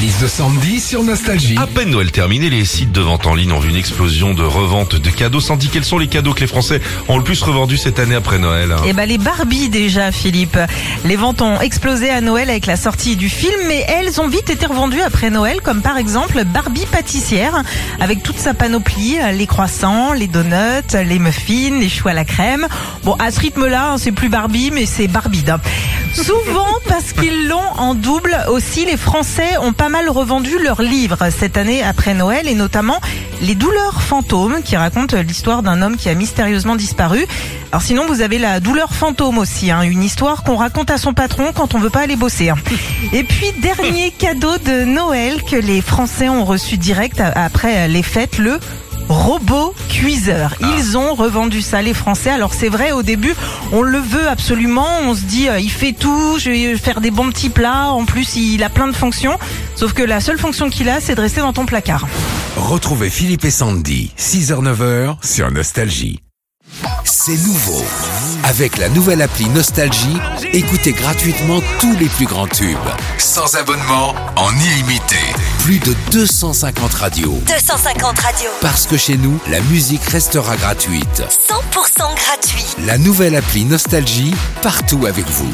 Liste de Sandy sur Nostalgie. À peine Noël terminé, les sites de vente en ligne ont vu une explosion de revente de cadeaux. Sandy, quels sont les cadeaux que les Français ont le plus revendus cette année après Noël Eh ben les Barbie déjà, Philippe. Les ventes ont explosé à Noël avec la sortie du film, mais elles ont vite été revendues après Noël, comme par exemple Barbie pâtissière, avec toute sa panoplie, les croissants, les donuts, les muffins, les choux à la crème. Bon, à ce rythme-là, hein, c'est plus Barbie, mais c'est Barbie. Souvent parce qu'ils l'ont en double aussi, les Français ont pas mal revendu leurs livres cette année après Noël et notamment Les douleurs fantômes qui racontent l'histoire d'un homme qui a mystérieusement disparu. Alors sinon vous avez la douleur fantôme aussi, hein, une histoire qu'on raconte à son patron quand on veut pas aller bosser. hein. Et puis dernier cadeau de Noël que les Français ont reçu direct après les fêtes, le robot cuiseur. Ils ont revendu ça les Français. Alors c'est vrai au début, on le veut absolument, on se dit euh, il fait tout, je vais faire des bons petits plats, en plus il a plein de fonctions, sauf que la seule fonction qu'il a c'est de rester dans ton placard. Retrouvez Philippe et Sandy, 6h-9h sur Nostalgie. C'est nouveau. Avec la nouvelle appli Nostalgie, écoutez gratuitement tous les plus grands tubes. Sans abonnement, en illimité. Plus de 250 radios. 250 radios. Parce que chez nous, la musique restera gratuite. 100% gratuit. La nouvelle appli Nostalgie, partout avec vous.